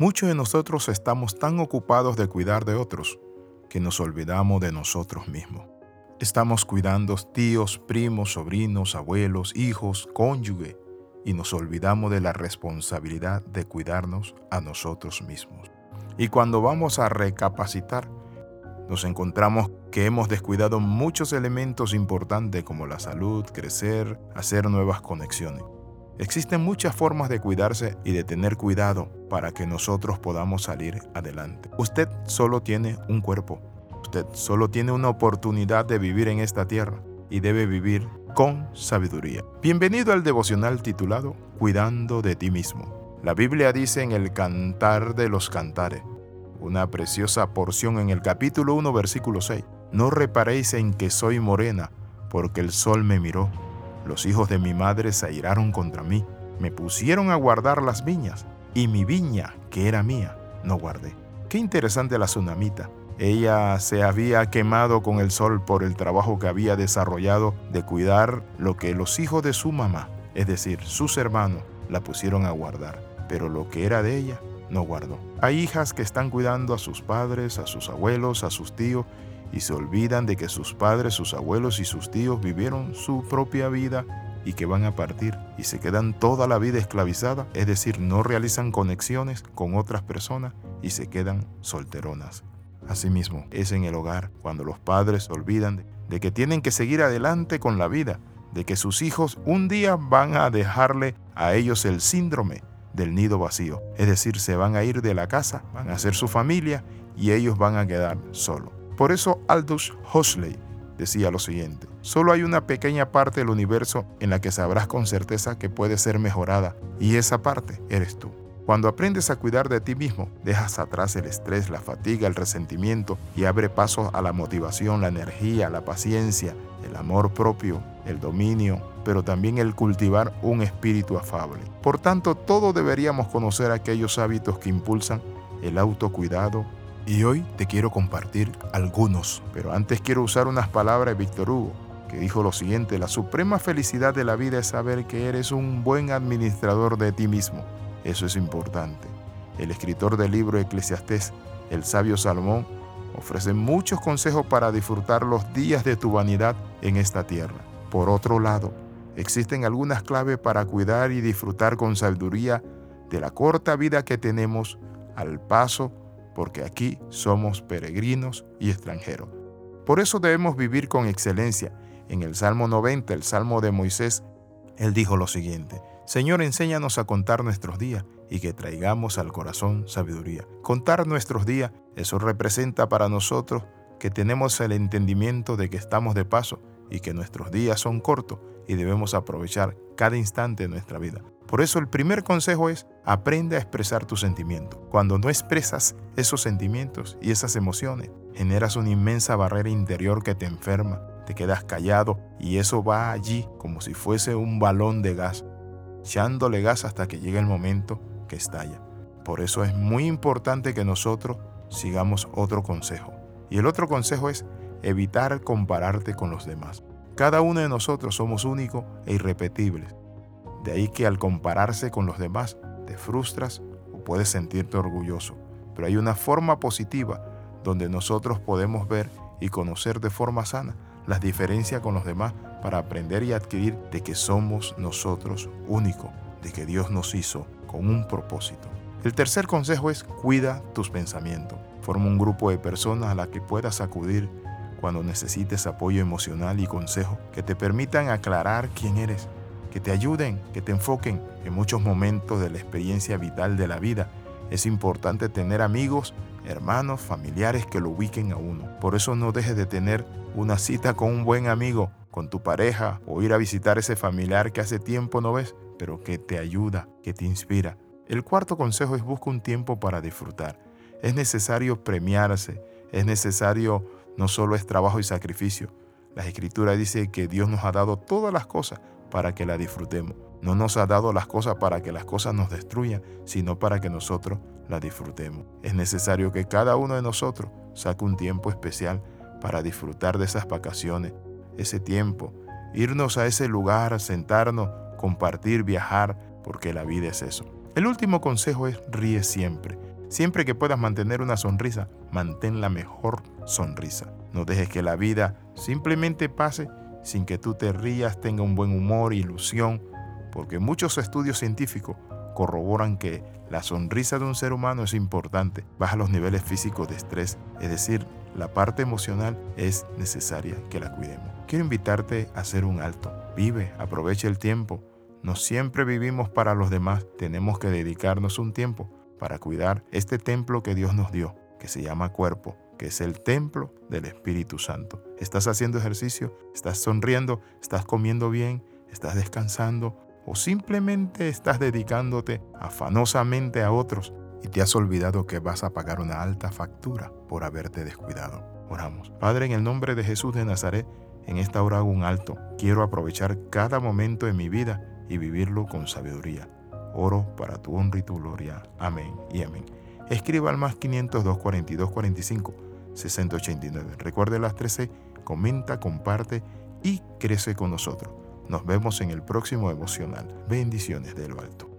Muchos de nosotros estamos tan ocupados de cuidar de otros que nos olvidamos de nosotros mismos. Estamos cuidando tíos, primos, sobrinos, abuelos, hijos, cónyuge, y nos olvidamos de la responsabilidad de cuidarnos a nosotros mismos. Y cuando vamos a recapacitar, nos encontramos que hemos descuidado muchos elementos importantes como la salud, crecer, hacer nuevas conexiones. Existen muchas formas de cuidarse y de tener cuidado para que nosotros podamos salir adelante. Usted solo tiene un cuerpo. Usted solo tiene una oportunidad de vivir en esta tierra y debe vivir con sabiduría. Bienvenido al devocional titulado Cuidando de ti mismo. La Biblia dice en el Cantar de los Cantares, una preciosa porción en el capítulo 1, versículo 6. No reparéis en que soy morena, porque el sol me miró. Los hijos de mi madre se airaron contra mí, me pusieron a guardar las viñas, y mi viña, que era mía, no guardé. Qué interesante la tsunamita. Ella se había quemado con el sol por el trabajo que había desarrollado de cuidar lo que los hijos de su mamá, es decir, sus hermanos, la pusieron a guardar. Pero lo que era de ella, no guardó. Hay hijas que están cuidando a sus padres, a sus abuelos, a sus tíos, y se olvidan de que sus padres, sus abuelos y sus tíos vivieron su propia vida y que van a partir y se quedan toda la vida esclavizadas, es decir, no realizan conexiones con otras personas y se quedan solteronas. Asimismo, es en el hogar cuando los padres olvidan de que tienen que seguir adelante con la vida, de que sus hijos un día van a dejarle a ellos el síndrome del nido vacío. Es decir, se van a ir de la casa, van a hacer su familia y ellos van a quedar solos. Por eso Aldous Huxley decía lo siguiente, solo hay una pequeña parte del universo en la que sabrás con certeza que puede ser mejorada y esa parte eres tú. Cuando aprendes a cuidar de ti mismo, dejas atrás el estrés, la fatiga, el resentimiento y abre paso a la motivación, la energía, la paciencia, el amor propio, el dominio, pero también el cultivar un espíritu afable. Por tanto, todos deberíamos conocer aquellos hábitos que impulsan el autocuidado. Y hoy te quiero compartir algunos, pero antes quiero usar unas palabras de Víctor Hugo, que dijo lo siguiente, la suprema felicidad de la vida es saber que eres un buen administrador de ti mismo. Eso es importante. El escritor del libro Eclesiastés, el sabio Salomón, ofrece muchos consejos para disfrutar los días de tu vanidad en esta tierra. Por otro lado, existen algunas claves para cuidar y disfrutar con sabiduría de la corta vida que tenemos al paso, porque aquí somos peregrinos y extranjeros. Por eso debemos vivir con excelencia. En el Salmo 90, el Salmo de Moisés, él dijo lo siguiente, Señor, enséñanos a contar nuestros días y que traigamos al corazón sabiduría. Contar nuestros días, eso representa para nosotros que tenemos el entendimiento de que estamos de paso y que nuestros días son cortos y debemos aprovechar cada instante de nuestra vida. Por eso el primer consejo es aprende a expresar tus sentimientos. Cuando no expresas esos sentimientos y esas emociones, generas una inmensa barrera interior que te enferma, te quedas callado y eso va allí como si fuese un balón de gas, echándole gas hasta que llegue el momento que estalla. Por eso es muy importante que nosotros sigamos otro consejo. Y el otro consejo es evitar compararte con los demás. Cada uno de nosotros somos únicos e irrepetibles. De ahí que al compararse con los demás te frustras o puedes sentirte orgulloso. Pero hay una forma positiva donde nosotros podemos ver y conocer de forma sana las diferencias con los demás para aprender y adquirir de que somos nosotros únicos, de que Dios nos hizo con un propósito. El tercer consejo es cuida tus pensamientos. Forma un grupo de personas a las que puedas acudir cuando necesites apoyo emocional y consejo que te permitan aclarar quién eres, que te ayuden, que te enfoquen en muchos momentos de la experiencia vital de la vida. Es importante tener amigos, hermanos, familiares que lo ubiquen a uno. Por eso no dejes de tener una cita con un buen amigo, con tu pareja o ir a visitar ese familiar que hace tiempo no ves, pero que te ayuda, que te inspira. El cuarto consejo es busca un tiempo para disfrutar. Es necesario premiarse, es necesario, no solo es trabajo y sacrificio. La escritura dice que Dios nos ha dado todas las cosas para que las disfrutemos. No nos ha dado las cosas para que las cosas nos destruyan, sino para que nosotros las disfrutemos. Es necesario que cada uno de nosotros saque un tiempo especial para disfrutar de esas vacaciones, ese tiempo, irnos a ese lugar, sentarnos, compartir, viajar, porque la vida es eso. El último consejo es ríe siempre. Siempre que puedas mantener una sonrisa, mantén la mejor sonrisa. No dejes que la vida simplemente pase sin que tú te rías, tenga un buen humor, ilusión, porque muchos estudios científicos corroboran que la sonrisa de un ser humano es importante, baja los niveles físicos de estrés, es decir, la parte emocional es necesaria que la cuidemos. Quiero invitarte a hacer un alto. Vive, aprovecha el tiempo. No siempre vivimos para los demás, tenemos que dedicarnos un tiempo para cuidar este templo que Dios nos dio, que se llama cuerpo, que es el templo del Espíritu Santo. ¿Estás haciendo ejercicio? ¿Estás sonriendo? ¿Estás comiendo bien? ¿Estás descansando? ¿O simplemente estás dedicándote afanosamente a otros y te has olvidado que vas a pagar una alta factura por haberte descuidado? Oramos. Padre, en el nombre de Jesús de Nazaret, en esta hora hago un alto. Quiero aprovechar cada momento de mi vida y vivirlo con sabiduría. Oro para tu honra y tu gloria. Amén y amén. Escriba al más 502 42 45 689. Recuerde las 13, comenta, comparte y crece con nosotros. Nos vemos en el próximo emocional. Bendiciones de lo alto.